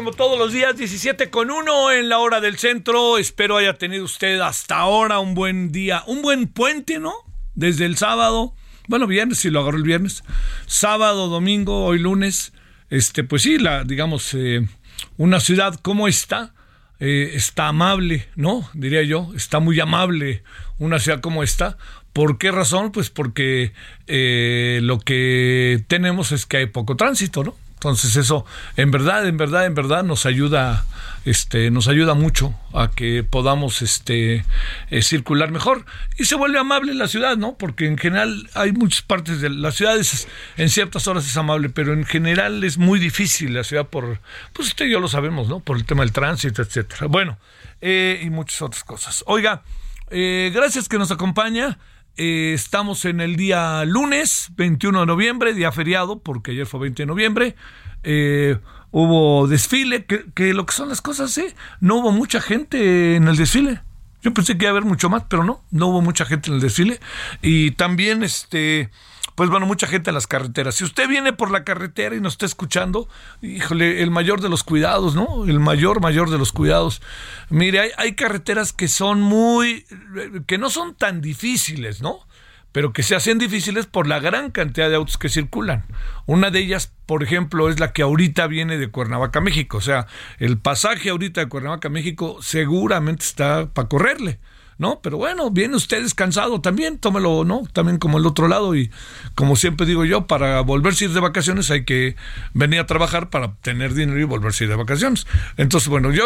Como todos los días, 17 con 1 en la hora del centro. Espero haya tenido usted hasta ahora un buen día, un buen puente, ¿no? Desde el sábado, bueno, viernes, si lo agarró el viernes, sábado, domingo, hoy lunes, este, pues sí, la, digamos, eh, una ciudad como esta, eh, está amable, ¿no? Diría yo, está muy amable una ciudad como esta. ¿Por qué razón? Pues porque eh, lo que tenemos es que hay poco tránsito, ¿no? Entonces eso, en verdad, en verdad, en verdad nos ayuda, este, nos ayuda mucho a que podamos, este, eh, circular mejor y se vuelve amable la ciudad, ¿no? Porque en general hay muchas partes de las ciudades, en ciertas horas es amable, pero en general es muy difícil la ciudad por, pues usted y yo lo sabemos, ¿no? Por el tema del tránsito, etcétera. Bueno, eh, y muchas otras cosas. Oiga, eh, gracias que nos acompaña. Eh, estamos en el día lunes, 21 de noviembre, día feriado, porque ayer fue 20 de noviembre. Eh, hubo desfile, que, que, lo que son las cosas, ¿eh? No hubo mucha gente en el desfile. Yo pensé que iba a haber mucho más, pero no, no hubo mucha gente en el desfile. Y también, este, pues bueno, mucha gente en las carreteras. Si usted viene por la carretera y nos está escuchando, híjole, el mayor de los cuidados, ¿no? El mayor, mayor de los cuidados. Mire, hay, hay carreteras que son muy, que no son tan difíciles, ¿no? pero que se hacen difíciles por la gran cantidad de autos que circulan. Una de ellas, por ejemplo, es la que ahorita viene de Cuernavaca, México. O sea, el pasaje ahorita de Cuernavaca, México, seguramente está para correrle. ¿No? Pero bueno, viene usted descansado también, tómelo, ¿no? También como el otro lado y como siempre digo yo, para volverse a ir de vacaciones hay que venir a trabajar para tener dinero y volverse a ir de vacaciones. Entonces, bueno, yo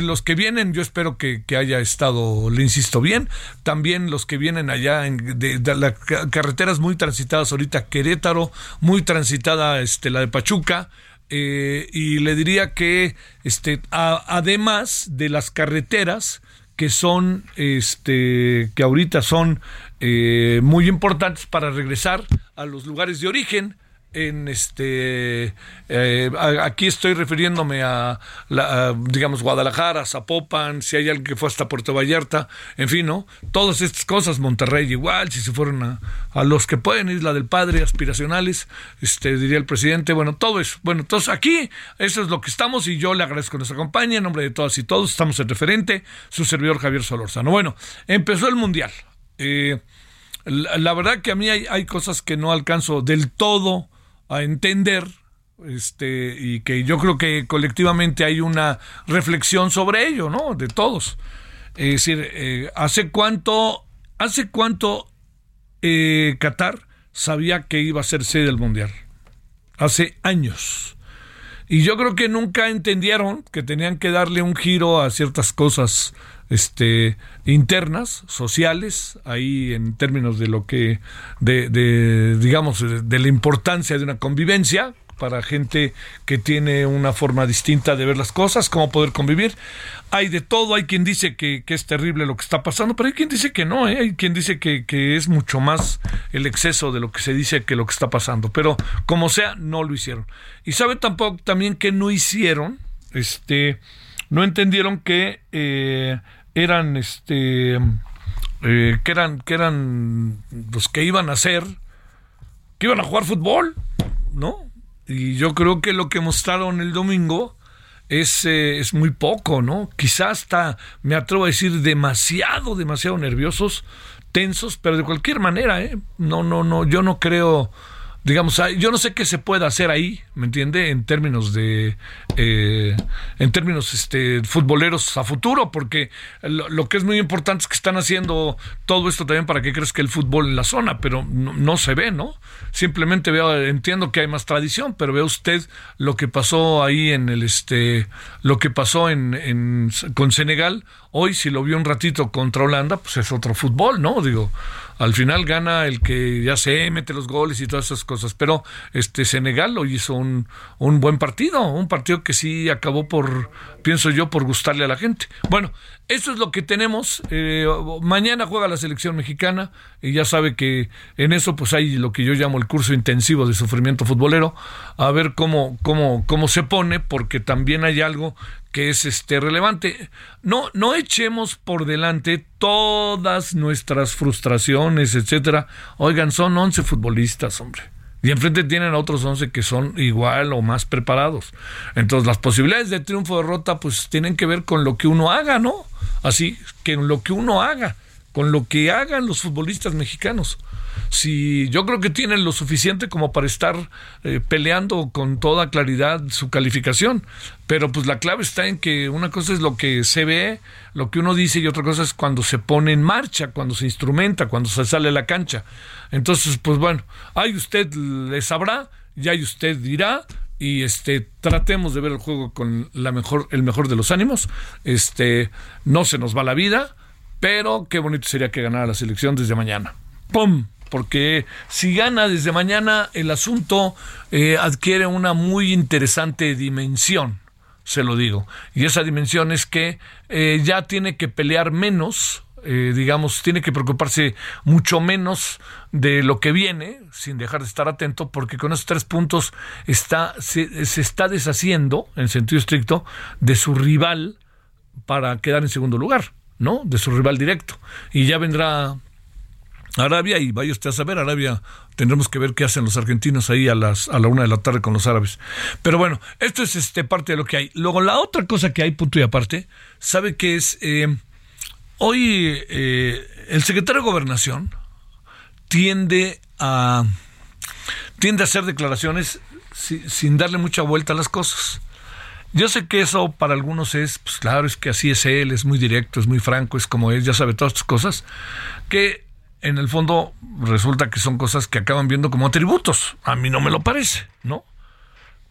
los que vienen, yo espero que, que, haya estado, le insisto bien, también los que vienen allá en, de, las carreteras muy transitadas ahorita, Querétaro, muy transitada este, la de Pachuca, eh, y le diría que este, además de las carreteras, que son, este, que ahorita son eh, muy importantes para regresar a los lugares de origen. En este, eh, aquí estoy refiriéndome a, la, digamos, Guadalajara, Zapopan, si hay alguien que fue hasta Puerto Vallarta, en fin, ¿no? Todas estas cosas, Monterrey igual, si se fueron a, a los que pueden, Isla del Padre, aspiracionales, este, diría el presidente, bueno, todo eso. Bueno, entonces aquí, eso es lo que estamos y yo le agradezco que nos acompañe, en nombre de todas y todos, estamos en referente, su servidor Javier Solórzano. Bueno, empezó el Mundial. Eh, la, la, verdad que a mí hay, hay cosas que no alcanzo del todo a entender este y que yo creo que colectivamente hay una reflexión sobre ello, ¿no? De todos. Es decir, eh, hace cuánto hace cuánto eh, Qatar sabía que iba a ser sede del mundial. Hace años. Y yo creo que nunca entendieron que tenían que darle un giro a ciertas cosas este, internas, sociales, ahí en términos de lo que, de, de digamos, de, la importancia de una convivencia, para gente que tiene una forma distinta de ver las cosas, cómo poder convivir. Hay de todo, hay quien dice que, es terrible lo que está pasando, pero hay quien dice que no, ¿eh? hay quien dice que, que es mucho más el exceso de lo que se dice que lo que está pasando. Pero como sea, no lo hicieron. Y sabe tampoco también que no hicieron, este, no entendieron que eh, eran, este, eh, que eran, que eran los que iban a hacer, que iban a jugar fútbol, ¿no? Y yo creo que lo que mostraron el domingo es, eh, es muy poco, ¿no? Quizás hasta, me atrevo a decir, demasiado, demasiado nerviosos, tensos, pero de cualquier manera, ¿eh? No, no, no, yo no creo digamos, yo no sé qué se puede hacer ahí, ¿me entiende? En términos de, eh, en términos este, futboleros a futuro, porque lo, que es muy importante es que están haciendo todo esto también para que crezca el fútbol en la zona, pero no, se ve, ¿no? Simplemente veo, entiendo que hay más tradición, pero ve usted lo que pasó ahí en el, este, lo que pasó en, en con Senegal, hoy si lo vio un ratito contra Holanda, pues es otro fútbol, ¿no? Digo, al final gana el que ya se mete los goles y todas esas cosas. Pero este Senegal lo hizo un, un buen partido, un partido que sí acabó por, pienso yo, por gustarle a la gente. Bueno, eso es lo que tenemos. Eh, mañana juega la selección mexicana y ya sabe que en eso pues hay lo que yo llamo el curso intensivo de sufrimiento futbolero. A ver cómo, cómo, cómo se pone, porque también hay algo que es este relevante. No, no echemos por delante todas nuestras frustraciones, etcétera. Oigan, son 11 futbolistas, hombre. Y enfrente tienen a otros 11 que son igual o más preparados. Entonces, las posibilidades de triunfo o derrota, pues tienen que ver con lo que uno haga, ¿no? Así, que lo que uno haga, con lo que hagan los futbolistas mexicanos si yo creo que tienen lo suficiente como para estar eh, peleando con toda claridad su calificación. Pero pues la clave está en que una cosa es lo que se ve, lo que uno dice y otra cosa es cuando se pone en marcha, cuando se instrumenta, cuando se sale a la cancha. Entonces, pues bueno, ahí usted le sabrá, ya ahí usted dirá, y este tratemos de ver el juego con la mejor el mejor de los ánimos este no se nos va la vida pero qué bonito sería que ganara la selección desde mañana pum porque si gana desde mañana el asunto eh, adquiere una muy interesante dimensión, se lo digo. Y esa dimensión es que eh, ya tiene que pelear menos, eh, digamos, tiene que preocuparse mucho menos de lo que viene, sin dejar de estar atento, porque con esos tres puntos está, se, se está deshaciendo, en sentido estricto, de su rival para quedar en segundo lugar. ¿no? De su rival directo. Y ya vendrá Arabia y vaya usted a saber, Arabia tendremos que ver qué hacen los argentinos ahí a las a la una de la tarde con los árabes. Pero bueno, esto es este parte de lo que hay. Luego la otra cosa que hay punto y aparte, sabe que es eh, hoy eh, el secretario de gobernación tiende a tiende a hacer declaraciones sin darle mucha vuelta a las cosas. Yo sé que eso para algunos es, pues claro, es que así es él, es muy directo, es muy franco, es como es, ya sabe todas estas cosas, que en el fondo resulta que son cosas que acaban viendo como atributos. A mí no me lo parece, ¿no?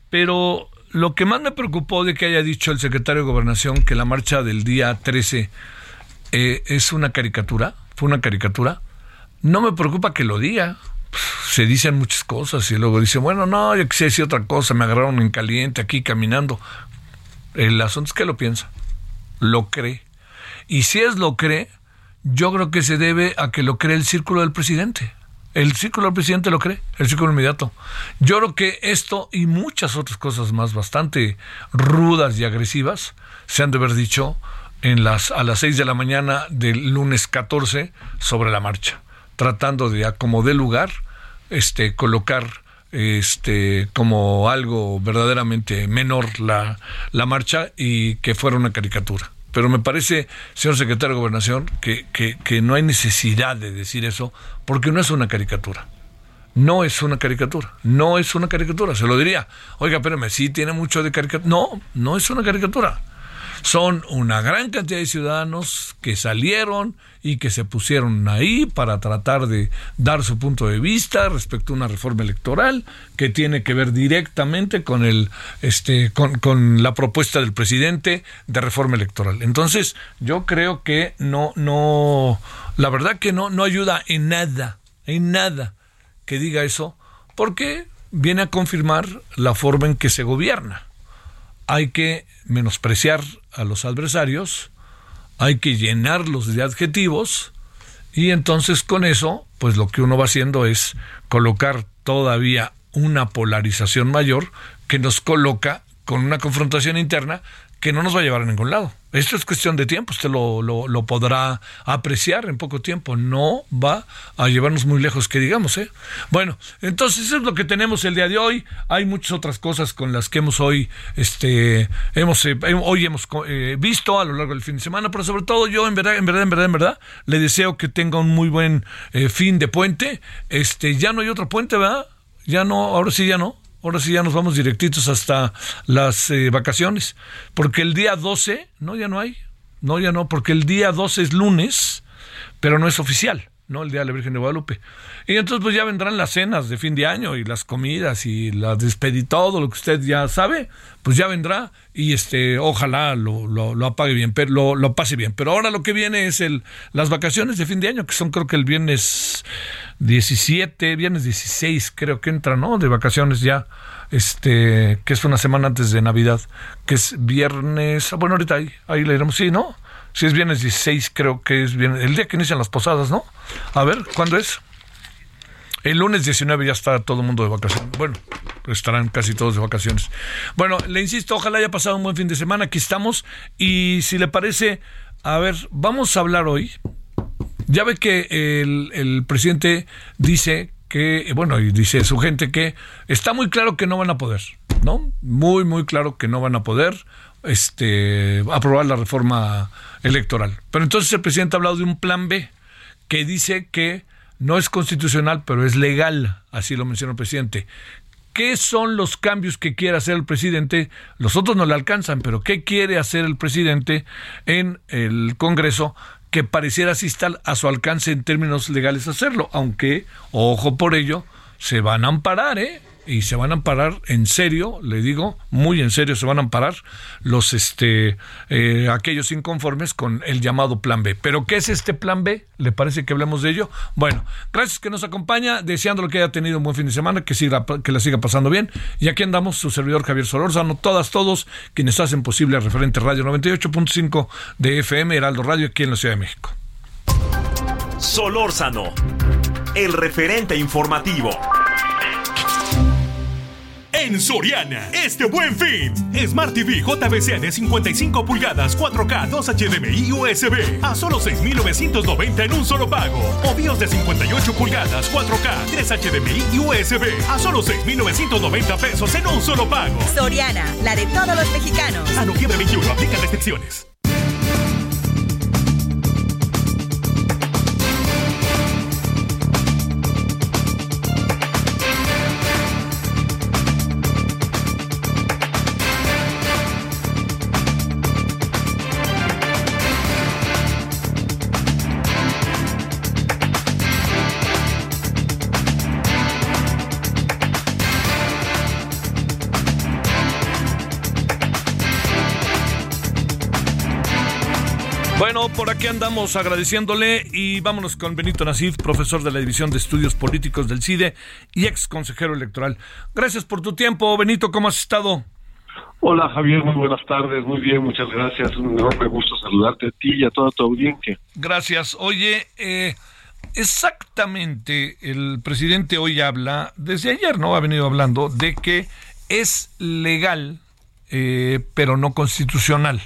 Pero lo que más me preocupó de que haya dicho el secretario de Gobernación que la marcha del día 13 eh, es una caricatura, fue una caricatura, no me preocupa que lo diga. Se dicen muchas cosas y luego dice, bueno, no, yo quise decir otra cosa, me agarraron en caliente aquí caminando. El asunto es que lo piensa, lo cree. Y si es lo cree, yo creo que se debe a que lo cree el círculo del presidente. El círculo del presidente lo cree, el círculo inmediato. Yo creo que esto y muchas otras cosas más bastante rudas y agresivas se han de haber dicho en las, a las 6 de la mañana del lunes 14 sobre la marcha, tratando de, como de lugar, este, colocar este, como algo verdaderamente menor la marcha y que fuera una caricatura pero me parece, señor secretario de Gobernación, que, que, no hay necesidad de decir eso, porque no es una caricatura. No es una caricatura, no es una caricatura, se lo diría. Oiga, espérame, sí tiene mucho de caricatura. No, no es una caricatura. Son una gran cantidad de ciudadanos que salieron y que se pusieron ahí para tratar de dar su punto de vista respecto a una reforma electoral que tiene que ver directamente con el este con, con la propuesta del presidente de reforma electoral. Entonces, yo creo que no no la verdad que no no ayuda en nada, en nada que diga eso, porque viene a confirmar la forma en que se gobierna. Hay que menospreciar a los adversarios, hay que llenarlos de adjetivos y entonces con eso, pues lo que uno va haciendo es colocar todavía una polarización mayor que nos coloca con una confrontación interna que no nos va a llevar a ningún lado. Esto es cuestión de tiempo, usted lo, lo, podrá apreciar en poco tiempo. No va a llevarnos muy lejos, que digamos. ¿eh? Bueno, entonces eso es lo que tenemos el día de hoy. Hay muchas otras cosas con las que hemos hoy, este, hemos, eh, hoy hemos eh, visto a lo largo del fin de semana, pero sobre todo yo, en verdad, en verdad, en verdad, en verdad, le deseo que tenga un muy buen eh, fin de puente. Este, ya no hay otro puente, ¿verdad? Ya no, ahora sí ya no. Ahora sí ya nos vamos directitos hasta las eh, vacaciones. Porque el día 12, no, ya no hay. No, ya no, porque el día 12 es lunes, pero no es oficial. ¿No? El Día de la Virgen de Guadalupe. Y entonces pues ya vendrán las cenas de fin de año y las comidas y las despedí todo lo que usted ya sabe, pues ya vendrá y este, ojalá lo, lo, apague bien, pero lo, lo, pase bien. Pero ahora lo que viene es el, las vacaciones de fin de año, que son creo que el viernes 17, viernes 16 creo que entra, ¿no? De vacaciones ya, este, que es una semana antes de Navidad, que es viernes, ah, bueno, ahorita ahí, ahí le diremos, sí, ¿no? Si es viernes 16, creo que es viernes, el día que inician las posadas, ¿no? A ver, ¿cuándo es? El lunes 19 ya está todo el mundo de vacaciones. Bueno, estarán casi todos de vacaciones. Bueno, le insisto, ojalá haya pasado un buen fin de semana. Aquí estamos. Y si le parece, a ver, vamos a hablar hoy. Ya ve que el, el presidente dice que, bueno, y dice su gente que está muy claro que no van a poder, ¿no? Muy, muy claro que no van a poder este, aprobar la reforma electoral. Pero entonces el presidente ha hablado de un plan B que dice que no es constitucional, pero es legal, así lo mencionó el presidente. ¿Qué son los cambios que quiere hacer el presidente? Los otros no le alcanzan, pero ¿qué quiere hacer el presidente en el Congreso que pareciera así estar a su alcance en términos legales hacerlo? Aunque, ojo por ello, se van a amparar, ¿eh? Y se van a amparar en serio, le digo, muy en serio se van a amparar los este eh, aquellos inconformes con el llamado plan B. Pero ¿qué es este plan B? ¿Le parece que hablemos de ello? Bueno, gracias que nos acompaña, deseándolo que haya tenido un buen fin de semana, que siga que la siga pasando bien. Y aquí andamos su servidor Javier Solórzano, todas todos quienes hacen posible referente Radio 98.5 de FM Heraldo Radio aquí en la Ciudad de México. Solórzano, el referente informativo. En Soriana, este buen fin. Smart TV JBC de 55 pulgadas, 4K, 2 HDMI USB a solo 6,990 en un solo pago. O BIOS de 58 pulgadas, 4K, 3 HDMI y USB a solo 6,990 pesos en un solo pago. Soriana, la de todos los mexicanos. A noviembre 21, aplica restricciones. Andamos agradeciéndole y vámonos con Benito Nasif, profesor de la División de Estudios Políticos del CIDE y ex consejero electoral. Gracias por tu tiempo, Benito, ¿cómo has estado? Hola Javier, muy buenas tardes, muy bien, muchas gracias, un enorme gusto saludarte a ti y a toda tu audiencia. Gracias. Oye, eh, exactamente, el presidente hoy habla, desde ayer no ha venido hablando, de que es legal, eh, pero no constitucional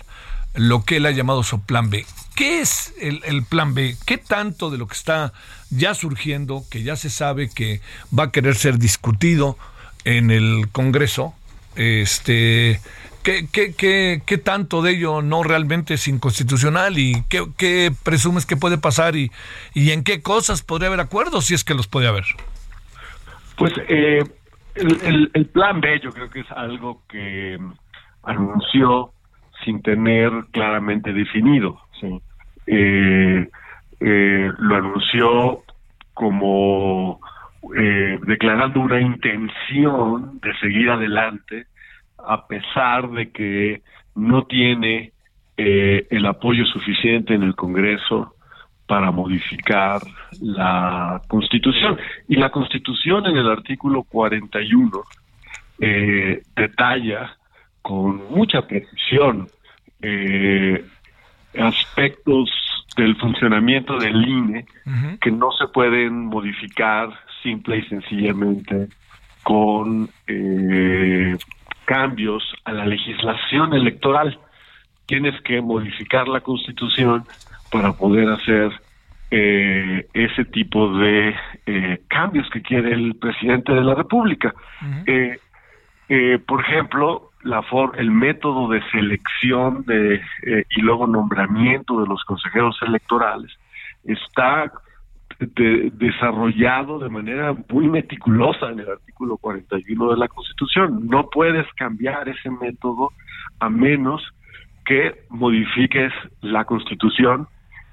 lo que él ha llamado su plan B. ¿Qué es el, plan B? ¿Qué tanto de lo que está ya surgiendo, que ya se sabe que va a querer ser discutido en el Congreso, este, ¿qué, tanto de ello no realmente es inconstitucional y qué, presumes que puede pasar y, en qué cosas podría haber acuerdos si es que los puede haber? Pues eh, el plan B yo creo que es algo que anunció sin tener claramente definido. Eh, eh, lo anunció como eh, declarando una intención de seguir adelante a pesar de que no tiene el apoyo suficiente en el Congreso para modificar la Constitución. Y la Constitución en el artículo 41 eh, detalla con mucha precisión eh, aspectos del funcionamiento del INE que no se pueden modificar simple y sencillamente con eh, cambios a la legislación electoral. Tienes que modificar la constitución para poder hacer eh, ese tipo de eh, cambios que quiere el presidente de la República. Por ejemplo, la for el método de selección de y luego nombramiento de los consejeros electorales está desarrollado de manera muy meticulosa en el artículo 41 de la Constitución. No puedes cambiar ese método a menos que modifiques la Constitución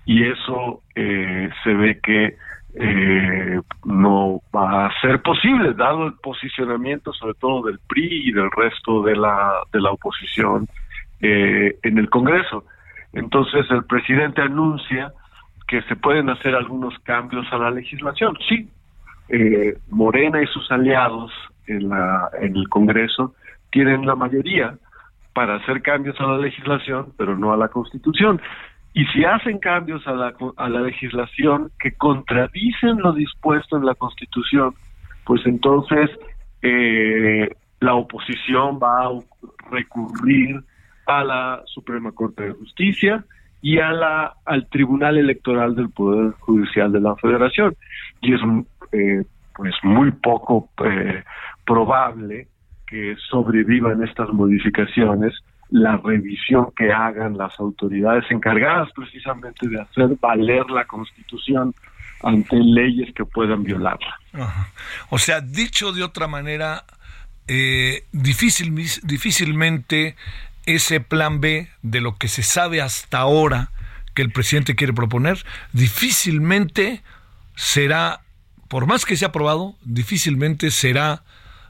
y eso eh, se ve que eh, no va a ser posible dado el posicionamiento sobre todo del PRI y del resto de la de la oposición eh, en el Congreso. Entonces el presidente anuncia que se pueden hacer algunos cambios a la legislación. Sí, eh, Morena y sus aliados en, la, en el Congreso tienen la mayoría para hacer cambios a la legislación, pero no a la Constitución. Y si hacen cambios a la, a la legislación que contradicen lo dispuesto en la Constitución, pues entonces eh, la oposición va a recurrir a la Suprema Corte de Justicia y a la, al Tribunal Electoral del Poder Judicial de la Federación. Y es eh, pues muy poco eh, probable que sobrevivan estas modificaciones la revisión que hagan las autoridades encargadas precisamente de hacer valer la Constitución ante leyes que puedan violarla. O sea, dicho de otra manera, eh, difícil, difícilmente ese plan B de lo que se sabe hasta ahora que el presidente quiere proponer, difícilmente será, por más que sea aprobado, difícilmente será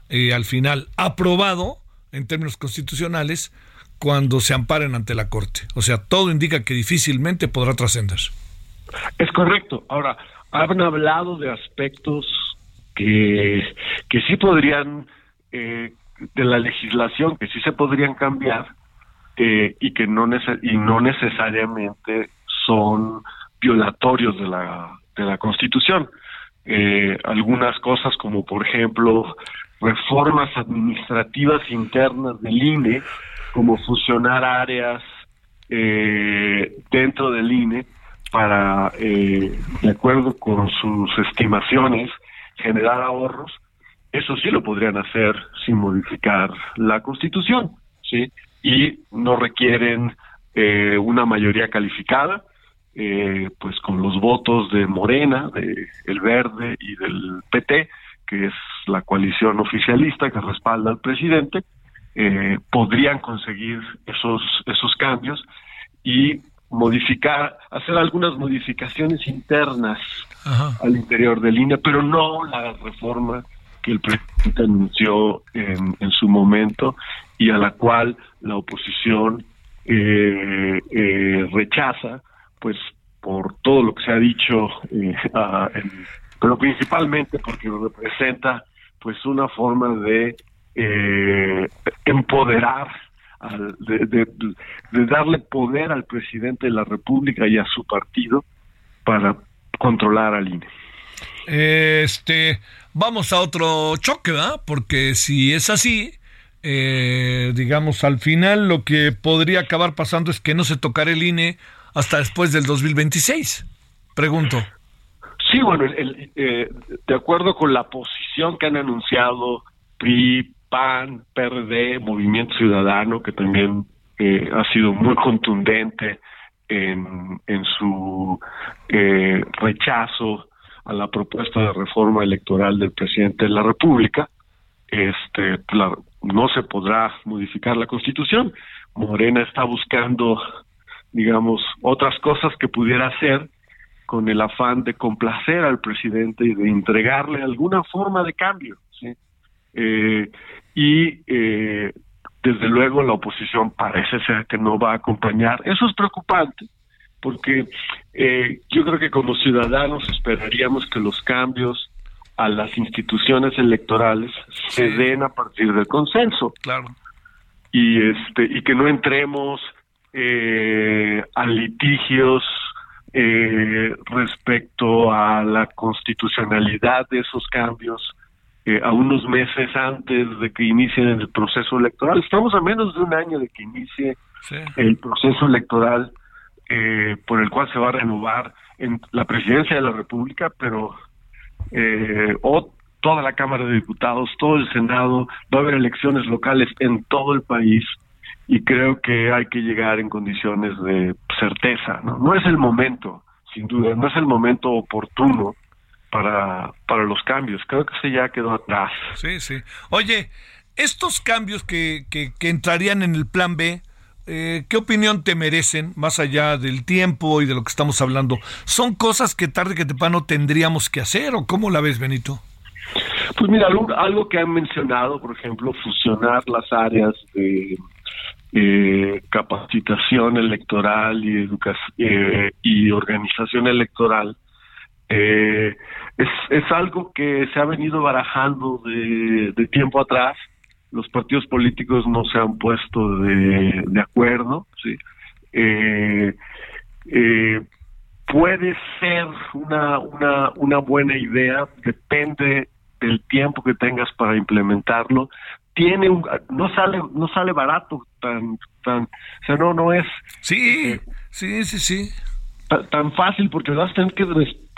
eh, al final aprobado en términos constitucionales cuando se amparen ante la Corte. O sea, todo indica que difícilmente podrá trascender. Es correcto. Ahora, han hablado de aspectos que, que sí podrían, eh, de la legislación, que sí se podrían cambiar, eh, y que no, y no necesariamente son violatorios de la, de la Constitución. Eh, algunas cosas como por ejemplo reformas administrativas internas del INE, como fusionar áreas eh, dentro del INE para, de acuerdo con sus estimaciones, generar ahorros, eso sí lo podrían hacer sin modificar la Constitución, ¿sí? y no requieren eh, una mayoría calificada, eh, pues con los votos de Morena, de El Verde y del PT, que es la coalición oficialista que respalda al presidente, eh, podrían conseguir esos esos cambios y modificar, hacer algunas modificaciones internas al interior del INE, pero no la reforma que el presidente anunció en, en su momento y a la cual la oposición eh, eh, rechaza, pues por todo lo que se ha dicho, eh, pero principalmente porque representa pues una forma de empoderar, de, de, darle poder al presidente de la República y a su partido para controlar al INE. Este, vamos a otro choque, ¿verdad? Porque si es así, eh, digamos, al final lo que podría acabar pasando es que no se tocará el INE hasta después del 2026. Pregunto. Sí, bueno, eh, de acuerdo con la posición que han anunciado PRI, PAN, PRD, Movimiento Ciudadano, que también eh, ha sido muy contundente en, su eh, rechazo a la propuesta de reforma electoral del presidente de la República, este, no se podrá modificar la constitución. Morena está buscando, digamos, otras cosas que pudiera hacer con el afán de complacer al presidente y de entregarle alguna forma de cambio. ¿sí? Eh, y eh, desde luego la oposición parece ser que no va a acompañar. Eso es preocupante porque eh, yo creo que como ciudadanos esperaríamos que los cambios a las instituciones electorales se den a partir del consenso. Claro. Y este y que no entremos eh, a litigios eh, respecto a la constitucionalidad de esos cambios eh, a unos meses antes de que inicie el proceso electoral. Estamos a menos de un año de que inicie el proceso electoral eh, por el cual se va a renovar en la presidencia de la República, pero eh, o toda la Cámara de Diputados, todo el Senado, va a haber elecciones locales en todo el país y creo que hay que llegar en condiciones de certeza, ¿no? No es el momento, sin duda, no es el momento oportuno para, para los cambios. Creo que se ya quedó atrás. Sí, sí. Oye, estos cambios que, que, que entrarían en el plan B, eh, ¿qué opinión te merecen, más allá del tiempo y de lo que estamos hablando? ¿Son cosas que tarde que temprano tendríamos que hacer o cómo la ves, Benito? Pues mira, algo, que han mencionado, por ejemplo, fusionar las áreas de eh, capacitación electoral y, educación, eh, y organización electoral, es, es algo que se ha venido barajando de, de tiempo atrás los partidos políticos no se han puesto de, de acuerdo, ¿sí? Eh, eh, puede ser una, una, una buena idea, depende del tiempo que tengas para implementarlo. Tiene un, no sale no sale barato tan tan o sea no no es sí eh, sí sí sí tan, fácil porque vas a tener que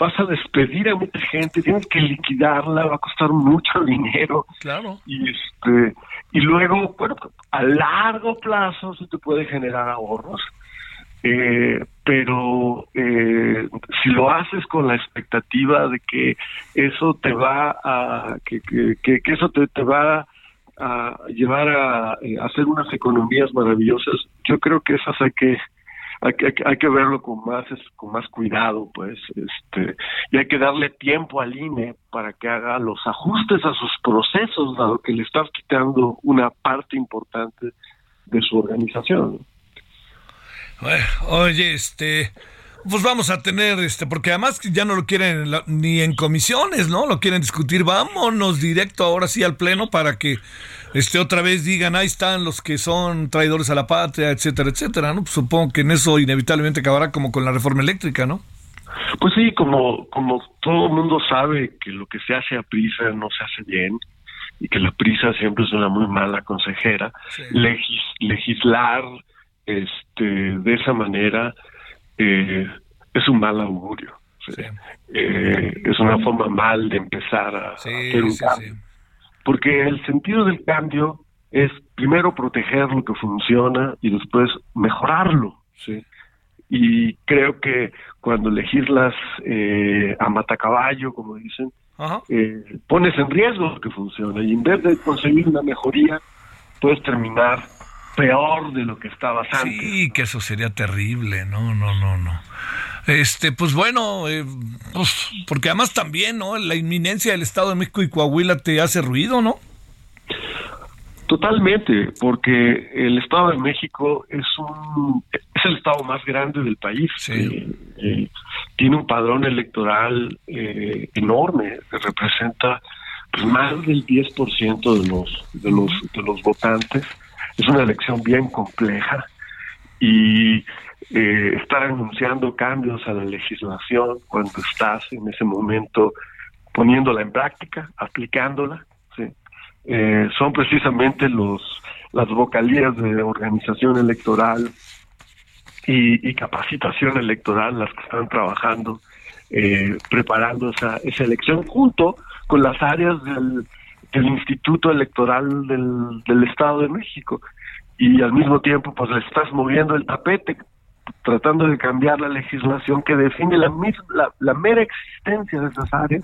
vas a despedir a mucha gente, tienes que liquidarla, va a costar mucho dinero. Claro. Y este y luego, bueno, a largo plazo se te puede generar ahorros. Eh, pero eh, si lo haces con la expectativa de que eso te va a que, que, que eso te, te va a llevar a, a eh, hacer unas economías maravillosas yo creo que esas hay que hay que, hay que verlo con más con más cuidado pues este y hay que darle tiempo al INE para que haga los ajustes a sus procesos dado que le estás quitando una parte importante de su organización. Bueno, oye este pues vamos a tener este porque además ya no lo quieren ni en comisiones no lo quieren discutir vámonos directo ahora sí al pleno para que este otra vez digan, ahí están los que son traidores a la patria, etcétera, etcétera, ¿no? Pues supongo que en eso inevitablemente acabará como con la reforma eléctrica, ¿no? Pues sí, como, como todo el mundo sabe que lo que se hace a prisa no se hace bien y que la prisa siempre es una muy mala consejera, legislar este de esa manera eh, es un mal augurio. Eh, es una forma mal de empezar a, hacer un cambio porque el sentido del cambio es primero proteger lo que funciona y después mejorarlo, ¿sí? Y creo que cuando legislas eh, a matacaballo, como dicen, eh, pones en riesgo lo que funciona y en vez de conseguir una mejoría, puedes terminar peor de lo que estabas antes. Sí, que eso sería terrible, no, no, no, no. Este, pues bueno, eh, pues, porque además también, ¿no? La inminencia del Estado de México y Coahuila te hace ruido, ¿no? Totalmente, porque el Estado de México es un es el estado más grande del país. Eh, eh, tiene un padrón electoral enorme, que representa pues, más del 10% de los de los de los votantes. Es una elección bien compleja y eh, estar anunciando cambios a la legislación cuando estás en ese momento poniéndola en práctica, aplicándola, eh, son precisamente los las vocalías de organización electoral y, capacitación electoral las que están trabajando, eh, preparando esa, esa elección junto con las áreas del, del Instituto Electoral del, del Estado de México y al mismo tiempo pues le estás moviendo el tapete tratando de cambiar la legislación que define la, la, mera existencia de esas áreas,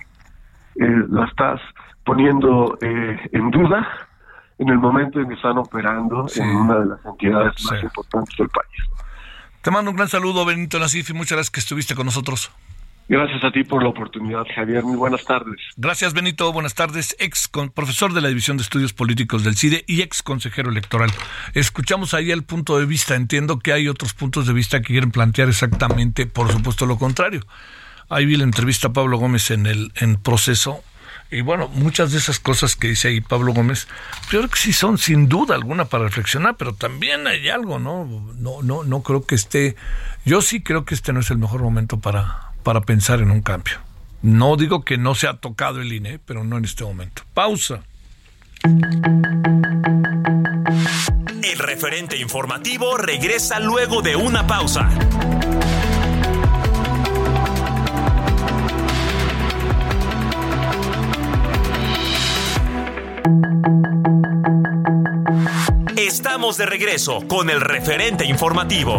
eh, la estás poniendo eh, en duda en el momento en que están operando en una de las entidades más importantes del país. Te mando un gran saludo, Benito Nasif, y muchas gracias que estuviste con nosotros. Gracias a ti por la oportunidad, Javier. Muy buenas tardes. Gracias, Benito. Buenas tardes. Ex profesor de la División de Estudios Políticos del CIDE y ex consejero electoral. Escuchamos ahí el punto de vista. Entiendo que hay otros puntos de vista que quieren plantear exactamente, por supuesto, lo contrario. Ahí vi la entrevista a Pablo Gómez en el en proceso. Y bueno, muchas de esas cosas que dice ahí Pablo Gómez, creo que sí son sin duda alguna para reflexionar, pero también hay algo, ¿no? No, no, no creo que esté, yo sí creo que este no es el mejor momento para, para pensar en un cambio. No digo que no se ha tocado el INE, pero no en este momento. Pausa. El referente informativo regresa luego de una pausa. Estamos de regreso con el referente informativo.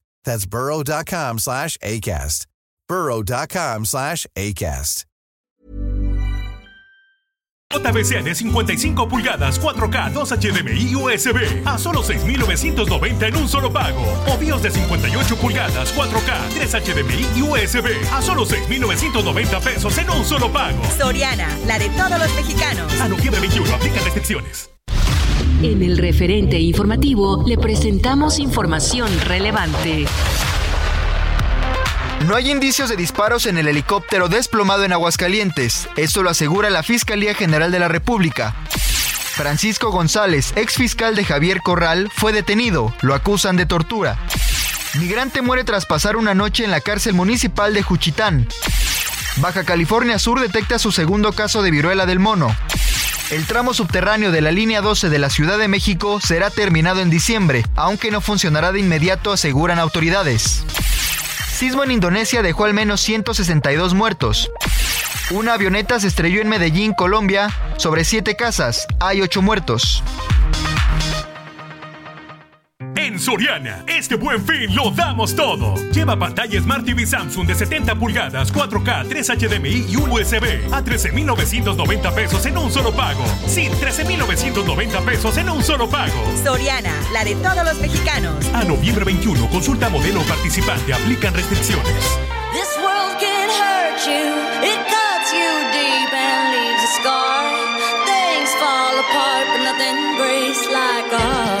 That's burrow.com slash ACAST. burrow.com slash ACAST. JBC de 55 pulgadas 4K 2 HDMI USB a solo 6.990 en un solo pago. O BIOS de 58 pulgadas 4K 3 HDMI USB a solo 6.990 pesos en un solo pago. Soriana, la de todos los mexicanos. A noviembre 21 aplica restricciones. En el referente informativo le presentamos información relevante. No hay indicios de disparos en el helicóptero desplomado en Aguascalientes. Esto lo asegura la Fiscalía General de la República. Francisco González, ex fiscal de Javier Corral, fue detenido. Lo acusan de tortura. Migrante muere tras pasar una noche en la cárcel municipal de Juchitán. Baja California Sur detecta su segundo caso de viruela del mono. El tramo subterráneo de la línea 12 de la Ciudad de México será terminado en diciembre, aunque no funcionará de inmediato, aseguran autoridades. Sismo en Indonesia dejó al menos 162 muertos. Una avioneta se estrelló en Medellín, Colombia, sobre siete casas. Hay ocho muertos. En Soriana, este buen fin lo damos todo. Lleva pantalla Smart TV Samsung de 70 pulgadas, 4K, 3 HDMI y un USB a 13,990 pesos en un solo pago. Sí, 13,990 pesos en un solo pago. Soriana, la de todos los mexicanos. A noviembre 21, consulta modelo participante, aplican restricciones. This world can hurt you, it cuts you deep and leaves a scar. Things fall apart, but nothing breaks like a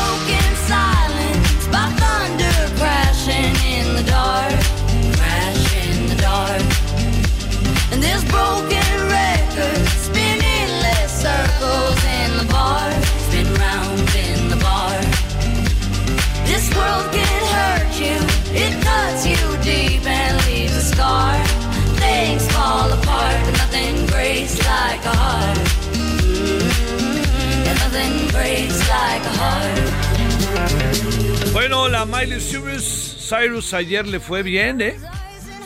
like art nothing great like a heart. Bueno, la Miley Cyrus, Cyrus ayer le fue bien, ¿eh?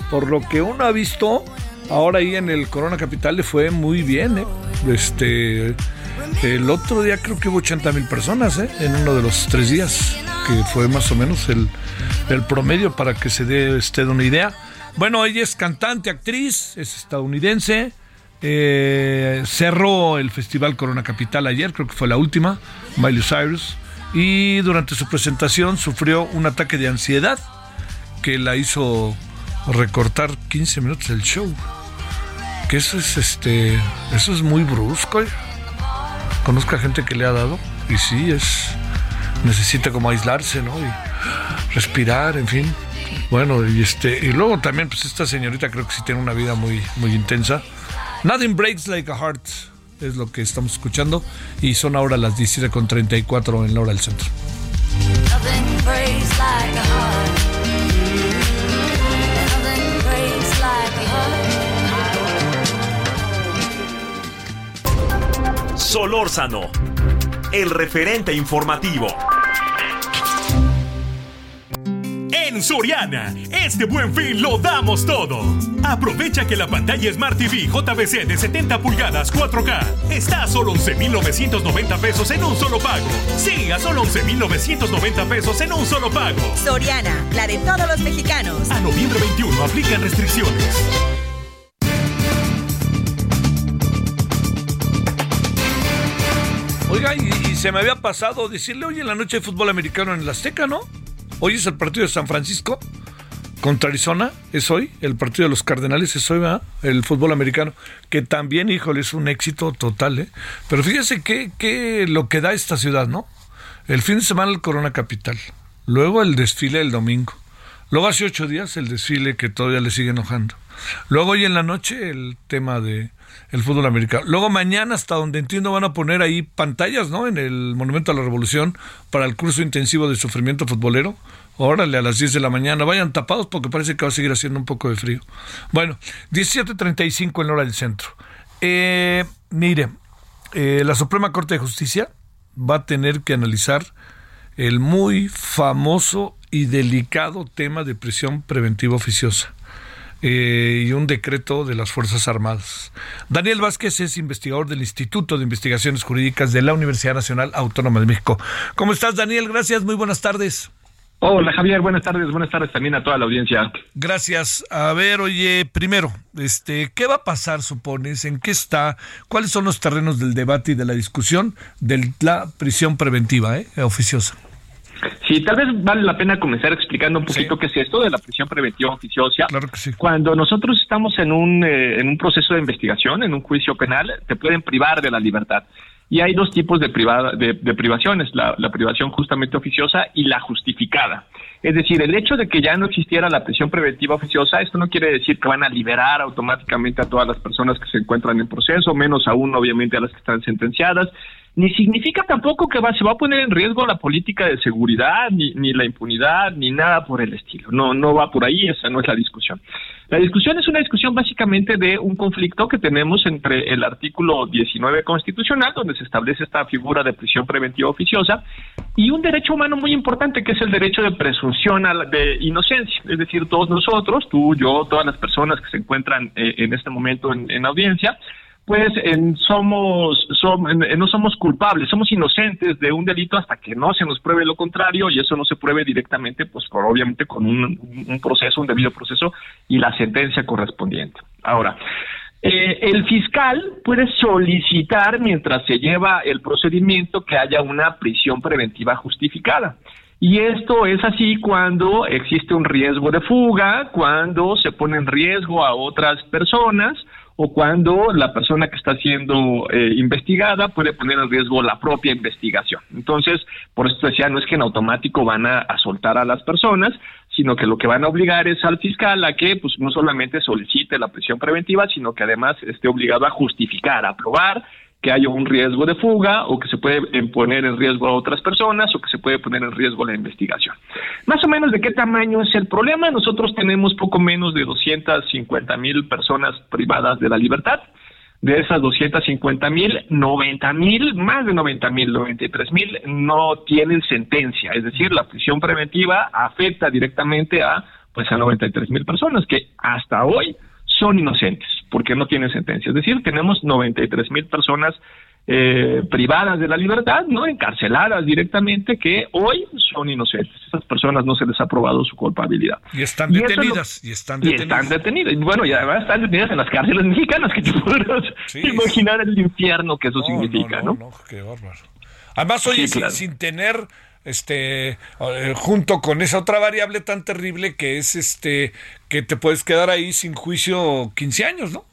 Por lo que uno ha visto, ahora ahí en el Corona Capital le fue muy bien, ¿eh? Este, el otro día creo que hubo 80 mil personas, ¿eh? En uno de los tres días, que fue más o menos el, el promedio para que se dé usted una idea. Bueno, ella es cantante, actriz, es estadounidense. eh, cerró el Festival Corona Capital ayer, creo que fue la última, Miley Cyrus. Y durante su presentación sufrió un ataque de ansiedad que la hizo recortar 15 minutos del show. Que eso es este, eso es muy brusco. ¿eh? Conozco a gente que le ha dado y sí es necesita como aislarse, ¿no? Y respirar, en fin. Bueno, y este y luego también pues esta señorita creo que sí tiene una vida muy muy intensa. Nothing breaks like a heart es lo que estamos escuchando y son ahora las 17.34 en la hora del centro. Solórzano, el referente informativo. En Soriana, este buen fin lo damos todo. Aprovecha que la pantalla Smart TV JBC de 70 pulgadas 4K está a solo 11,990 pesos en un solo pago. Sí, a solo 11,990 pesos en un solo pago. Soriana, la de todos los mexicanos. A noviembre 21 aplican restricciones. Oiga, y, y se me había pasado decirle, oye, en la noche de fútbol americano en el Azteca, ¿no? Hoy es el partido de San Francisco contra Arizona, es hoy. El partido de los Cardenales es hoy. El fútbol americano, que también, híjole, es un éxito total, ¿eh? Pero fíjese que, que lo que da esta ciudad, ¿no? El fin de semana el Corona Capital, luego el desfile el domingo, luego hace ocho días el desfile que todavía le sigue enojando, luego hoy en la noche el tema de el fútbol americano. Luego mañana, hasta donde entiendo, van a poner ahí pantallas, ¿no? En el Monumento a la Revolución para el curso intensivo de sufrimiento futbolero. Órale, a las 10 de la mañana. Vayan tapados porque parece que va a seguir haciendo un poco de frío. Bueno, 17.35 en la hora del centro. Eh, mire, eh, la Suprema Corte de Justicia va a tener que analizar el muy famoso y delicado tema de prisión preventiva oficiosa eh, y un decreto de las Fuerzas Armadas. Daniel Vázquez es investigador del Instituto de Investigaciones Jurídicas de la Universidad Nacional Autónoma de México. ¿Cómo estás, Daniel? Gracias, muy buenas tardes. Hola Javier, buenas tardes, buenas tardes también a toda la audiencia. Gracias. A ver, oye, primero, este, ¿qué va a pasar, supones? ¿En qué está? ¿Cuáles son los terrenos del debate y de la discusión de la prisión preventiva eh, oficiosa? Sí, tal vez vale la pena comenzar explicando un poquito sí. qué es esto de la prisión preventiva oficiosa. Claro que sí. Cuando nosotros estamos en un, eh, en un proceso de investigación, en un juicio penal, te pueden privar de la libertad. Y hay dos tipos de, privada, de, de privaciones, la, la, privación justamente oficiosa y la justificada. Es decir, el hecho de que ya no existiera la prisión preventiva oficiosa, esto no quiere decir que van a liberar automáticamente a todas las personas que se encuentran en proceso, menos aún obviamente a las que están sentenciadas, ni significa tampoco que va, se va a poner en riesgo la política de seguridad, ni, ni la impunidad, ni nada por el estilo. No, no va por ahí, esa no es la discusión. La discusión es una discusión básicamente de un conflicto que tenemos entre el artículo 19 constitucional, donde se establece esta figura de prisión preventiva oficiosa, y un derecho humano muy importante, que es el derecho de presunción de inocencia. Es decir, todos nosotros, tú, yo, todas las personas que se encuentran eh, en este momento en, en audiencia, pues en, somos, som, en, no somos culpables, somos inocentes de un delito hasta que no se nos pruebe lo contrario y eso no se pruebe directamente, pues por, obviamente con un, un, proceso, un debido proceso y la sentencia correspondiente. Ahora, eh, el fiscal puede solicitar mientras se lleva el procedimiento que haya una prisión preventiva justificada. Y esto es así cuando existe un riesgo de fuga, cuando se pone en riesgo a otras personas o cuando la persona que está siendo eh, investigada puede poner en riesgo la propia investigación. Entonces, por eso decía, no es que en automático van a, a, soltar a las personas, sino que lo que van a obligar es al fiscal a que pues no solamente solicite la prisión preventiva, sino que además esté obligado a justificar, a probar que haya un riesgo de fuga o que se puede poner en riesgo a otras personas o que se puede poner en riesgo la investigación. Más o menos de qué tamaño es el problema. Nosotros tenemos poco menos de 250 mil personas privadas de la libertad. De esas 250 mil, 90 mil, más de 90 mil, 93 mil no tienen sentencia. Es decir, la prisión preventiva afecta directamente a, pues, a 93 mil personas que hasta hoy son inocentes porque no tienen sentencia. Es decir, tenemos 93 mil personas eh, privadas de la libertad, no encarceladas directamente, que hoy son inocentes. Esas personas no se les ha probado su culpabilidad. Y están detenidas. Y, lo, y están detenidas. Y están detenidas. Y bueno, y además están detenidas en las cárceles mexicanas, que te podrás sí, imaginar el infierno que eso no, significa, no, ¿no? no qué bárbaro. Además, oye, sí, claro. sin, sin tener este, eh, junto con esa otra variable tan terrible que es este, que te puedes quedar ahí sin juicio 15 años, ¿no?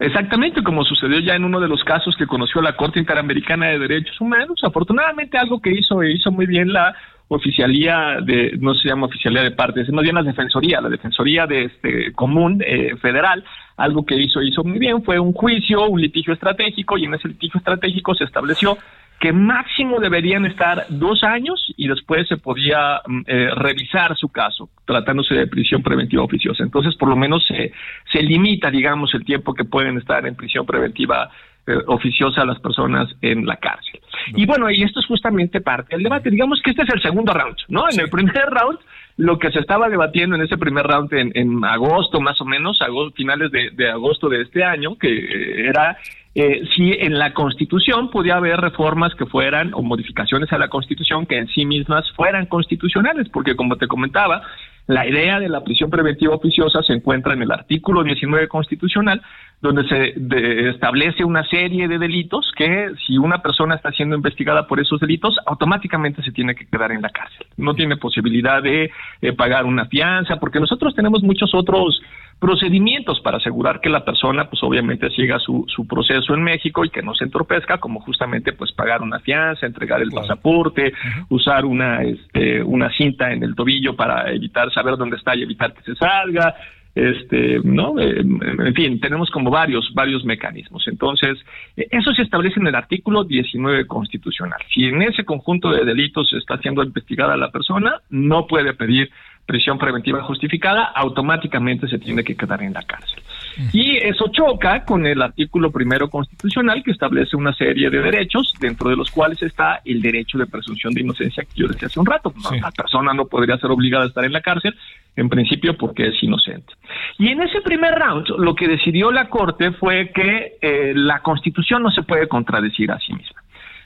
Exactamente, como sucedió ya en uno de los casos que conoció la Corte Interamericana de Derechos Humanos. Afortunadamente, algo que hizo hizo muy bien la oficialía de, no se llama oficialía de partes, es más bien la defensoría, la defensoría de este común eh, federal, algo que hizo, hizo muy bien, fue un juicio, un litigio estratégico, y en ese litigio estratégico se estableció que máximo deberían estar dos años y después se podía mm, eh, revisar su caso, tratándose de prisión preventiva oficiosa. Entonces, por lo menos se, se limita, digamos, el tiempo que pueden estar en prisión preventiva eh, oficiosa a las personas en la cárcel. Y bueno, y esto es justamente parte del debate. Digamos que este es el segundo round, ¿no? En el primer round, lo que se estaba debatiendo en ese primer round en, agosto, más o menos, agosto, finales de, agosto de este año, que eh, era eh, si en la Constitución podía haber reformas que fueran o modificaciones a la Constitución que en sí mismas fueran constitucionales, porque como te comentaba, la idea de la prisión preventiva oficiosa se encuentra en el artículo 19 constitucional, donde se establece una serie de delitos que si una persona está siendo investigada por esos delitos, automáticamente se tiene que quedar en la cárcel. No tiene posibilidad de eh, pagar una fianza, porque nosotros tenemos muchos otros procedimientos para asegurar que la persona, pues obviamente siga su, su proceso en México y que no se entorpezca, como justamente pues pagar una fianza, entregar el pasaporte, usar una, este, una cinta en el tobillo para evitar saber dónde está y evitar que se salga, este, ¿no? Eh, en fin, tenemos como varios, varios mecanismos. Entonces, eso se establece en el artículo 19 constitucional. Si en ese conjunto de delitos está siendo investigada la persona, no puede pedir prisión preventiva justificada, automáticamente se tiene que quedar en la cárcel. Y eso choca con el artículo primero constitucional que establece una serie de derechos, dentro de los cuales está el derecho de presunción de inocencia que yo decía hace un rato. La persona no podría ser obligada a estar en la cárcel, en principio porque es inocente. Y en ese primer round, lo que decidió la Corte fue que eh, la Constitución no se puede contradecir a sí misma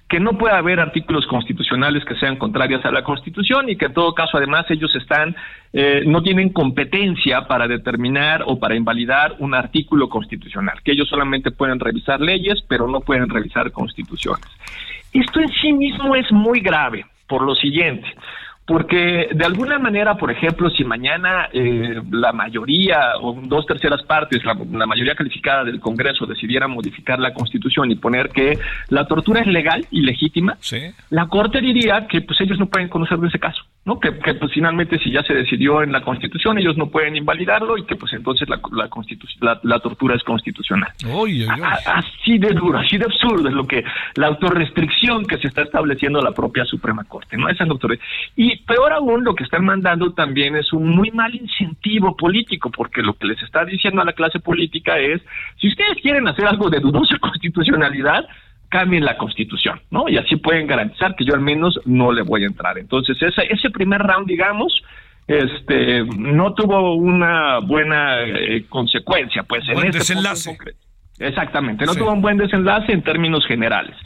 que no puede haber artículos constitucionales que sean contrarios a la Constitución y que en todo caso además ellos están eh, no tienen competencia para determinar o para invalidar un artículo constitucional, que ellos solamente pueden revisar leyes, pero no pueden revisar constituciones. Esto en sí mismo es muy grave por lo siguiente porque de alguna manera, por ejemplo, si mañana eh, la mayoría o dos terceras partes, la, mayoría calificada del Congreso decidiera modificar la Constitución y poner que la tortura es legal y legítima, la Corte diría que pues ellos no pueden conocer de ese caso, ¿no? Que, pues finalmente si ya se decidió en la Constitución ellos no pueden invalidarlo y que pues entonces la, la, la, tortura es constitucional. así de duro, así de absurdo es lo que la autorrestricción que se está estableciendo la propia Suprema Corte, ¿no? Esa doctora. Y peor aún, lo que están mandando también es un muy mal incentivo político, porque lo que les está diciendo a la clase política es, si ustedes quieren hacer algo de dudosa constitucionalidad, cambien la constitución, ¿no? Y así pueden garantizar que yo al menos no le voy a entrar. Entonces, ese, ese primer round, digamos, este, no tuvo una buena eh, consecuencia, pues en este desenlace. Exactamente, no tuvo un buen desenlace en términos generales.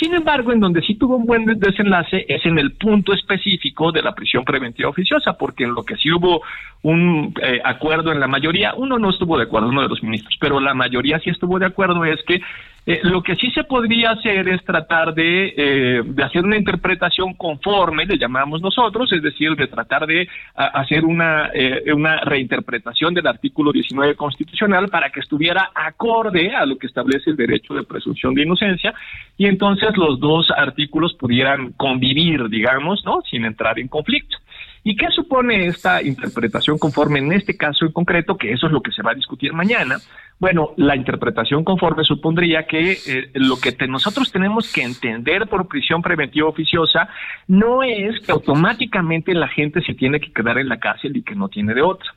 Sin embargo, en donde sí tuvo un buen desenlace es en el punto específico de la prisión preventiva oficiosa, porque en lo que sí hubo un eh, acuerdo en la mayoría, uno no estuvo de acuerdo, uno de los ministros, pero la mayoría sí estuvo de acuerdo, es que eh, lo que sí se podría hacer es tratar de, eh, de, hacer una interpretación conforme, le llamamos nosotros, es decir, de tratar de hacer una, eh, una reinterpretación del artículo 19 constitucional para que estuviera acorde a lo que establece el derecho de presunción de inocencia y entonces los dos artículos pudieran convivir, digamos, ¿no? Sin entrar en conflicto. ¿Y qué supone esta interpretación conforme en este caso en concreto, que eso es lo que se va a discutir mañana? Bueno, la interpretación conforme supondría que eh, lo que nosotros tenemos que entender por prisión preventiva oficiosa no es que automáticamente la gente se tiene que quedar en la cárcel y que no tiene de otra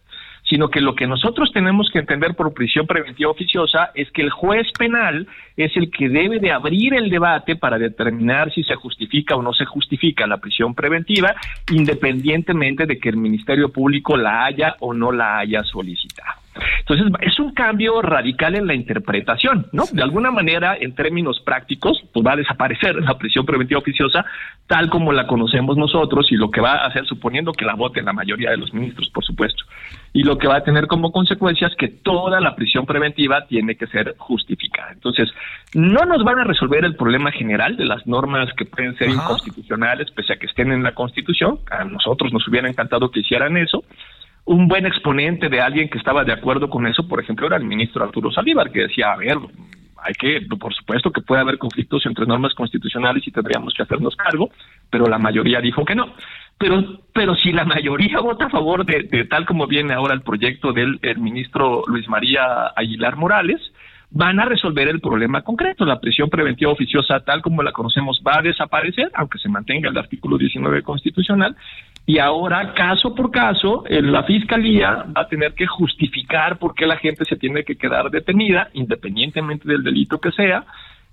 sino que lo que nosotros tenemos que entender por prisión preventiva oficiosa es que el juez penal es el que debe de abrir el debate para determinar si se justifica o no se justifica la prisión preventiva, independientemente de que el Ministerio Público la haya o no la haya solicitado. Entonces, es un cambio radical en la interpretación, ¿no? De alguna manera, en términos prácticos, pues va a desaparecer la prisión preventiva oficiosa tal como la conocemos nosotros y lo que va a hacer, suponiendo que la voten la mayoría de los ministros, por supuesto, y lo que va a tener como consecuencia es que toda la prisión preventiva tiene que ser justificada. Entonces, no nos van a resolver el problema general de las normas que pueden ser inconstitucionales, pese a que estén en la Constitución. A nosotros nos hubiera encantado que hicieran eso. Un buen exponente de alguien que estaba de acuerdo con eso, por ejemplo, era el ministro Arturo Salívar, que decía, a ver, hay que, por supuesto que puede haber conflictos entre normas constitucionales y tendríamos que hacernos cargo, pero la mayoría dijo que no. Pero, pero si la mayoría vota a favor de, tal como viene ahora el proyecto del ministro Luis María Aguilar Morales, van a resolver el problema concreto. La prisión preventiva oficiosa, tal como la conocemos, va a desaparecer, aunque se mantenga el artículo 19 constitucional. Y ahora, caso por caso, la fiscalía va a tener que justificar por qué la gente se tiene que quedar detenida, independientemente del delito que sea,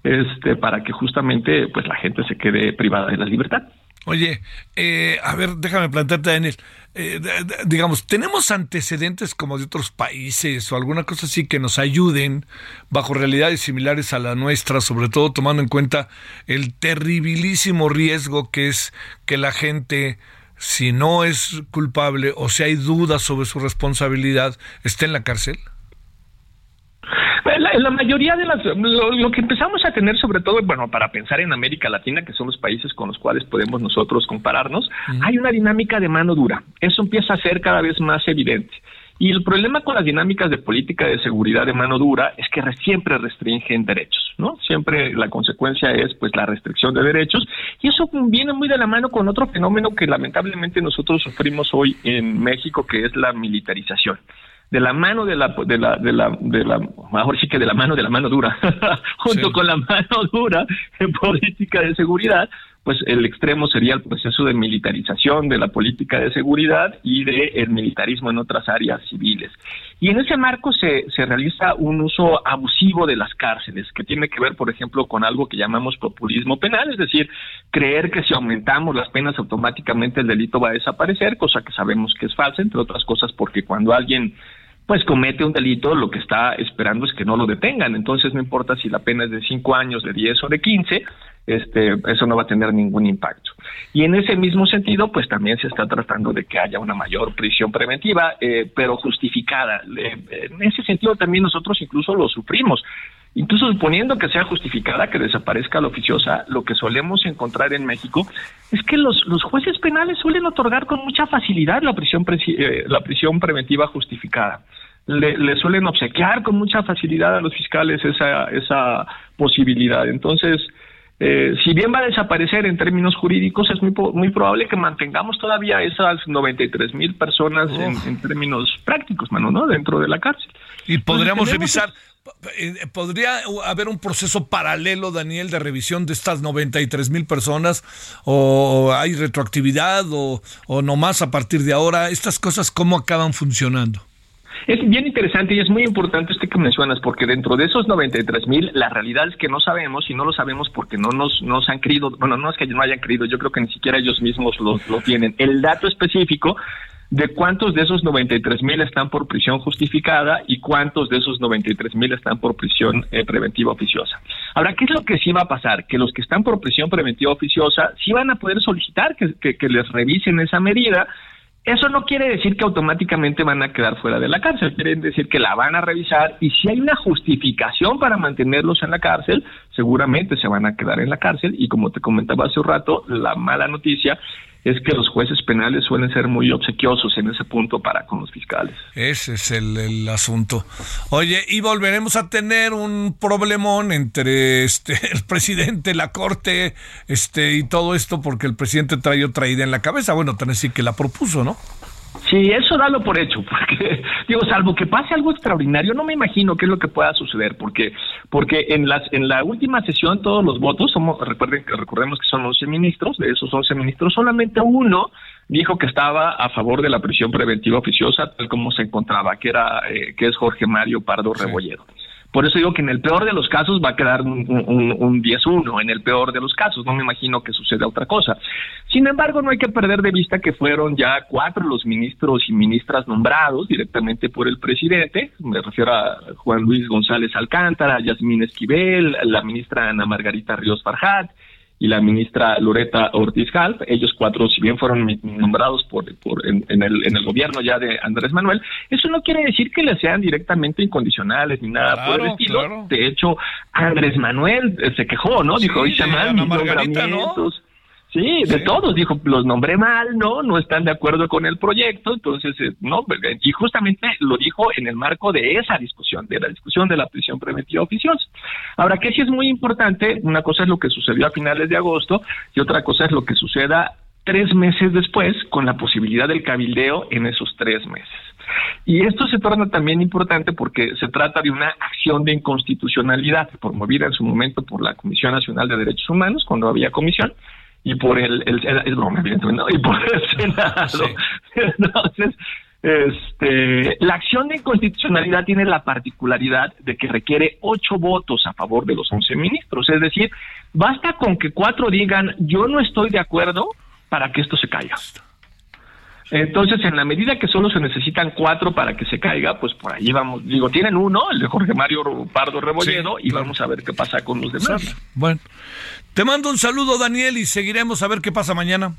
este, para que justamente pues la gente se quede privada de la libertad. Oye, eh, a ver, déjame plantearte, Daniel. Eh, digamos, ¿tenemos antecedentes como de otros países o alguna cosa así que nos ayuden bajo realidades similares a la nuestra, sobre todo tomando en cuenta el terribilísimo riesgo que es que la gente, si no es culpable o si hay dudas sobre su responsabilidad, esté en la cárcel? La, la mayoría de las, lo, que empezamos a tener sobre todo, bueno, para pensar en América Latina, que son los países con los cuales podemos nosotros compararnos, hay una dinámica de mano dura. Eso empieza a ser cada vez más evidente. Y el problema con las dinámicas de política de seguridad de mano dura es que siempre restringen derechos, ¿no? Siempre la consecuencia es pues la restricción de derechos. Y eso viene muy de la mano con otro fenómeno que lamentablemente nosotros sufrimos hoy en México que es la militarización. De la mano de la, de la, de la, de la, mejor sí que de la mano de la mano dura, junto con la mano dura en política de seguridad, pues el extremo sería el proceso de militarización de la política de seguridad y de el militarismo en otras áreas civiles. Y en ese marco se, se realiza un uso abusivo de las cárceles, que tiene que ver, por ejemplo, con algo que llamamos populismo penal, es decir, creer que si aumentamos las penas automáticamente el delito va a desaparecer, cosa que sabemos que es falsa, entre otras cosas porque cuando alguien pues comete un delito, lo que está esperando es que no lo detengan. Entonces no importa si la pena es de 5 años, de 10 o de 15, este, eso no va a tener ningún impacto. Y en ese mismo sentido, pues también se está tratando de que haya una mayor prisión preventiva, eh, pero justificada. en ese sentido también nosotros incluso lo sufrimos. Incluso suponiendo que sea justificada, que desaparezca la oficiosa, lo que solemos encontrar en México es que los, los jueces penales suelen otorgar con mucha facilidad la prisión, eh, la prisión preventiva justificada le, suelen obsequiar con mucha facilidad a los fiscales esa, esa posibilidad. Entonces, eh, si bien va a desaparecer en términos jurídicos, es muy, muy probable que mantengamos todavía esas 93 mil personas en, términos prácticos, mano, ¿no? Dentro de la cárcel. Y podríamos revisar, eh, ¿podría haber un proceso paralelo, Daniel, de revisión de estas 93 mil personas? ¿O hay retroactividad? ¿O, o nomás a partir de ahora? ¿Estas cosas cómo acaban funcionando? Es bien interesante y es muy importante este que mencionas, porque dentro de esos 93 mil, la realidad es que no sabemos y no lo sabemos porque no nos, nos han querido, bueno, no es que no hayan querido, yo creo que ni siquiera ellos mismos lo, lo tienen. El dato específico de cuántos de esos 93 mil están por prisión justificada y cuántos de esos 93 mil están por prisión eh, preventiva oficiosa. Ahora, ¿qué es lo que sí va a pasar? Que los que están por prisión preventiva oficiosa sí van a poder solicitar que, que les revisen esa medida eso no quiere decir que automáticamente van a quedar fuera de la cárcel, quiere decir que la van a revisar y si hay una justificación para mantenerlos en la cárcel, seguramente se van a quedar en la cárcel y como te comentaba hace un rato, la mala noticia es que los jueces penales suelen ser muy obsequiosos en ese punto para con los fiscales. Ese es el, asunto. Oye, y volveremos a tener un problemón entre este el presidente, la corte, este y todo esto porque el presidente trae otra idea en la cabeza. Bueno, tan así que la propuso, ¿no? Sí, eso dalo por hecho, porque digo, salvo que pase algo extraordinario, no me imagino qué es lo que pueda suceder, porque porque en las en la última sesión todos los votos somos recuerden que recordemos que son 11 ministros, de esos 11 ministros solamente uno dijo que estaba a favor de la prisión preventiva oficiosa tal como se encontraba, que era eh, que es Jorge Mario Pardo Rebollero. Por eso digo que en el peor de los casos va a quedar un, un, un 10-1, en el peor de los casos, no me imagino que suceda otra cosa. Sin embargo, no hay que perder de vista que fueron ya cuatro los ministros y ministras nombrados directamente por el presidente, me refiero a Juan Luis González Alcántara, Yasmín Esquivel, la ministra Ana Margarita Ríos Farjat, y la ministra Loreta Ortiz Galp. Ellos cuatro, si bien fueron nombrados por, por en, el, en el gobierno ya de Andrés Manuel, eso no quiere decir que le sean directamente incondicionales ni nada por el estilo. De hecho, Andrés Manuel se quejó, ¿no? Dijo, hoy se mal nombramientos. Sí, de todos, dijo, los nombré mal, ¿no? No están de acuerdo con el proyecto, entonces, eh, no, y justamente lo dijo en el marco de esa discusión, de la discusión de la prisión preventiva oficiosa. Ahora, que sí es muy importante, una cosa es lo que sucedió a finales de agosto y otra cosa es lo que suceda tres meses después con la posibilidad del cabildeo en esos tres meses. Y esto se torna también importante porque se trata de una acción de inconstitucionalidad promovida en su momento por la Comisión Nacional de Derechos Humanos, cuando había comisión, y por el, el, es broma, evidentemente, y por el Senado. Entonces, este, la acción de inconstitucionalidad tiene la particularidad de que requiere ocho votos a favor de los once ministros, es decir, basta con que cuatro digan yo no estoy de acuerdo para que esto se caiga. Entonces, en la medida que solo se necesitan cuatro para que se caiga, pues por ahí vamos. Digo, tienen uno, el de Jorge Mario Pardo Rebolledo, y vamos a ver qué pasa con los demás. Bueno, te mando un saludo, Daniel, y seguiremos a ver qué pasa mañana.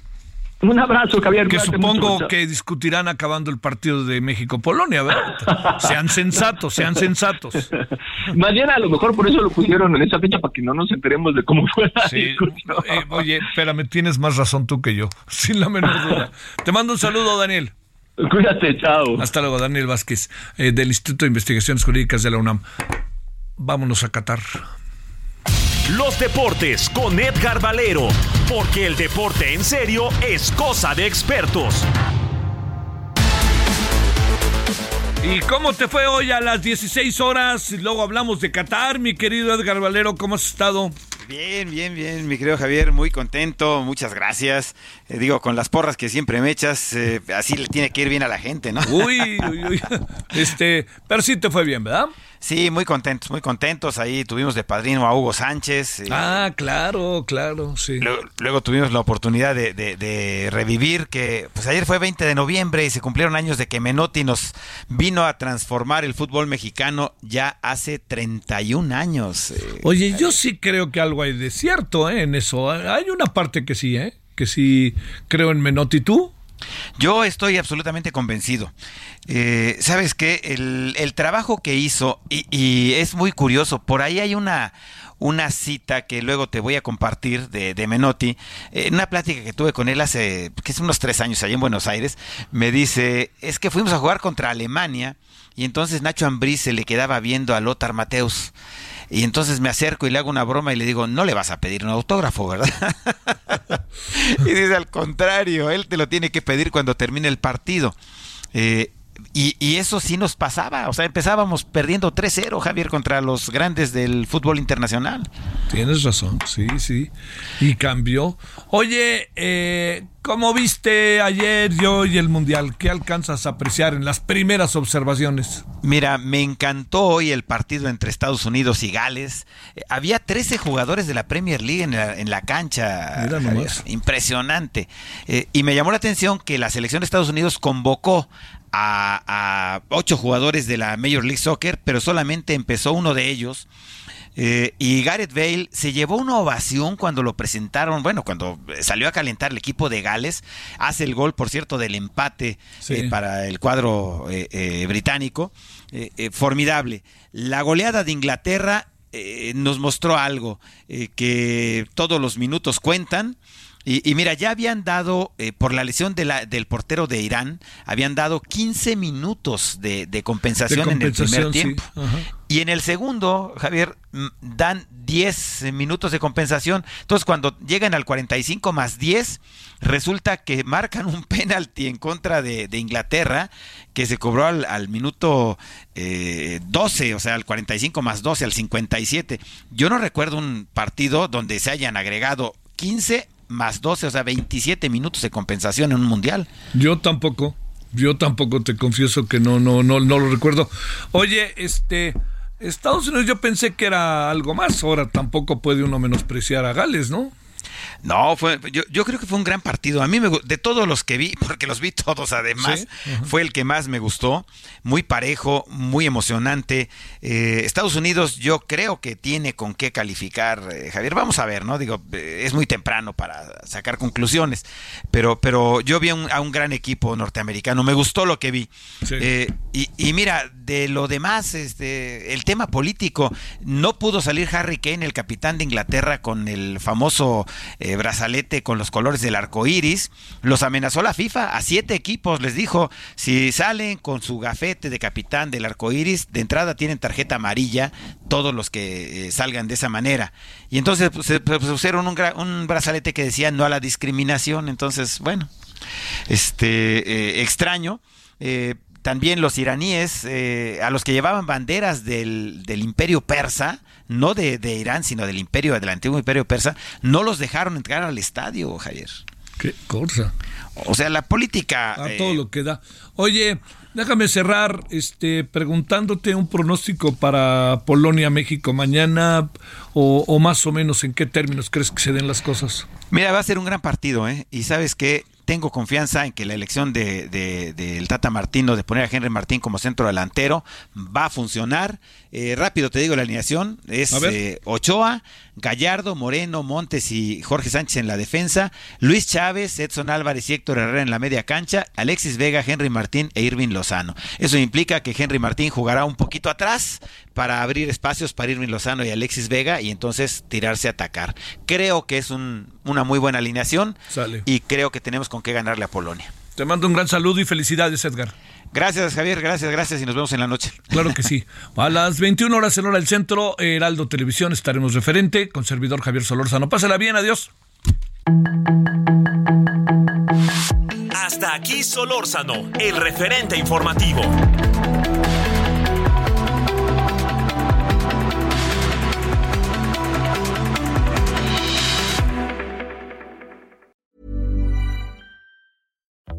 Un abrazo, Javier. Que supongo que discutirán acabando el partido de México-Polonia, ¿verdad? sean sensatos, sean sensatos. Mañana a lo mejor por eso lo pusieron en esa fecha, para que no nos enteremos de cómo fue la discusión. Eh, oye, espérame, tienes más razón tú que yo, sin la menor duda. Te mando un saludo, Daniel. Cuídate, chao. Hasta luego, Daniel Vázquez, eh, del Instituto de Investigaciones Jurídicas de la UNAM. Vámonos a Qatar. Los deportes con Edgar Valero, porque el deporte en serio es cosa de expertos. ¿Y cómo te fue hoy a las 16 horas? Luego hablamos de Qatar, mi querido Edgar Valero, ¿cómo has estado? Bien, bien, bien, mi querido Javier, muy contento, muchas gracias. Eh, digo, con las porras que siempre me echas, eh, así le tiene que ir bien a la gente, ¿no? Uy, uy, uy. Este, pero sí te fue bien, ¿verdad? Sí, muy contentos, muy contentos. Ahí tuvimos de padrino a Hugo Sánchez. Eh, ah, claro, claro, sí. Luego, tuvimos la oportunidad de, revivir que, pues ayer fue 20 de noviembre y se cumplieron años de que Menotti nos vino a transformar el fútbol mexicano ya hace 31 años. Eh. Oye, yo sí creo que algo hay de cierto ¿eh? en eso. Hay una parte que sí, ¿eh? Que sí creo en Menotti. ¿Tú? Yo estoy absolutamente convencido. Eh, ¿Sabes qué? El, trabajo que hizo, y, es muy curioso, por ahí hay una, una cita que luego te voy a compartir de, de Menotti, en una plática que tuve con él hace, que es unos tres años allá en Buenos Aires, me dice, es que fuimos a jugar contra Alemania y entonces Nacho Ambriz se le quedaba viendo a Lothar Mateus. Y entonces me acerco y le hago una broma y le digo, no le vas a pedir un autógrafo, ¿verdad? y dice, al contrario, él te lo tiene que pedir cuando termine el partido. Eh, y, eso sí nos pasaba, o sea, empezábamos perdiendo 3-0, Javier, contra los grandes del fútbol internacional. Tienes razón, sí, sí. Y cambió. Oye, eh, ¿cómo viste ayer y el Mundial? ¿Qué alcanzas a apreciar en las primeras observaciones? Mira, me encantó hoy el partido entre Estados Unidos y Gales. Eh, había 13 jugadores de la Premier League en la, cancha. Impresionante. Eh, y me llamó la atención que la selección de Estados Unidos convocó a, ocho jugadores de la Major League Soccer, pero solamente empezó uno de ellos. Eh, y Gareth Bale se llevó una ovación cuando lo presentaron, bueno, cuando salió a calentar el equipo de Gales, hace el gol, por cierto, del empate eh, para el cuadro eh, británico, formidable. La goleada de Inglaterra nos mostró algo, que todos los minutos cuentan, y, mira, ya habían dado, eh, por la lesión de la, del portero de Irán, habían dado 15 minutos de, compensación, en el primer tiempo. Y en el segundo, Javier, mm, dan 10 minutos de compensación. Entonces, cuando llegan al 45 más 10, resulta que marcan un penalti en contra de, Inglaterra, que se cobró al, minuto 12, eh, o sea, al 45 más 12, al 57. Yo no recuerdo un partido donde se hayan agregado 15 más 12, o sea, 27 minutos de compensación en un mundial. Yo tampoco, yo tampoco te confieso que no, no, no, no lo recuerdo. Oye, este, Estados Unidos yo pensé que era algo más, ahora tampoco puede uno menospreciar a Gales, ¿no? No, fue, yo, creo que fue un gran partido. A mí, me, de todos los que vi, porque los vi todos además, fue el que más me gustó. Muy parejo, muy emocionante. Eh, Estados Unidos yo creo que tiene con qué calificar, eh, Javier. Vamos a ver, ¿no? Digo, eh, es muy temprano para sacar conclusiones, pero, pero yo vi a un, gran equipo norteamericano. Me gustó lo que vi. y, y, mira, de lo demás, este, el tema político, no pudo salir Harry Kane, el capitán de Inglaterra, con el famoso eh, brazalete con los colores del arco iris. Los amenazó la FIFA a siete equipos. Les dijo: si salen con su gafete de capitán del arco iris, de entrada tienen tarjeta amarilla todos los que eh, salgan de esa manera. Y entonces pues, se pusieron un, brazalete que decía no a la discriminación. Entonces, bueno, este eh, extraño también los iraníes, eh, a los que llevaban banderas del, del imperio persa, no de, de, Irán, sino del imperio, del antiguo imperio persa, no los dejaron entrar al estadio, Javier. Qué cosa. O sea, la política... A todo eh, lo que da. Oye, déjame cerrar este, preguntándote un pronóstico para Polonia-México mañana o, o, más o menos en qué términos crees que se den las cosas. Mira, va a ser un gran partido, ¿eh? Y sabes que tengo confianza en que la elección de, del Tata Martino de poner a Henry Martín como centro delantero va a funcionar. Eh, rápido te digo la alineación, es eh, Ochoa, Gallardo, Moreno, Montes y Jorge Sánchez en la defensa, Luis Chávez, Edson Álvarez y Héctor Herrera en la media cancha, Alexis Vega, Henry Martín e Irving Lozano. Eso implica que Henry Martín jugará un poquito atrás para abrir espacios para Irving Lozano y Alexis Vega y entonces tirarse a atacar. Creo que es una muy buena alineación y creo que tenemos con qué ganarle a Polonia. Te mando un gran saludo y felicidades, Edgar. Gracias, Javier. Gracias, gracias. Y nos vemos en la noche. Claro que sí. A las 21 horas en hora del centro, Heraldo Televisión, estaremos referente con servidor Javier Solórzano. Pásala bien, adiós. Hasta aquí Solórzano, el referente informativo.